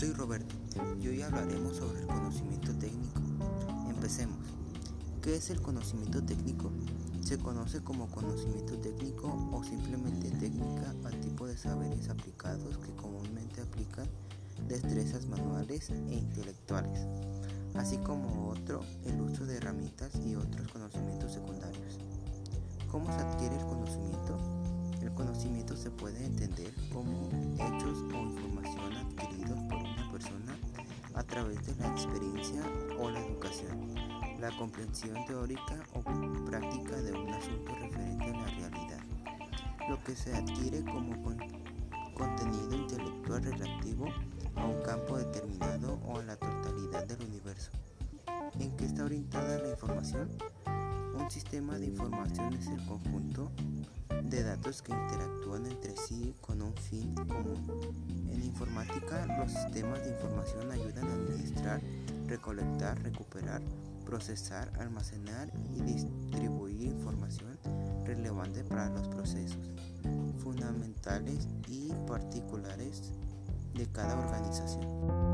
Soy Roberto y hoy hablaremos sobre el conocimiento técnico. Empecemos. ¿Qué es el conocimiento técnico? Se conoce como conocimiento técnico o simplemente técnica al tipo de saberes aplicados que comúnmente aplican destrezas manuales e intelectuales, así como otro, el uso de herramientas y otros conocimientos secundarios. ¿Cómo se adquiere el conocimiento? El conocimiento se puede entender como hechos o a través de la experiencia o la educación, la comprensión teórica o práctica de un asunto referente a la realidad, lo que se adquiere como contenido intelectual relativo a un campo determinado o a la totalidad del universo. ¿En qué está orientada la información? Un sistema de información es el conjunto de datos que interactúan entre sí con un fin común. En informática, los sistemas de información ayudan a administrar, recolectar, recuperar, procesar, almacenar y distribuir información relevante para los procesos fundamentales y particulares de cada organización.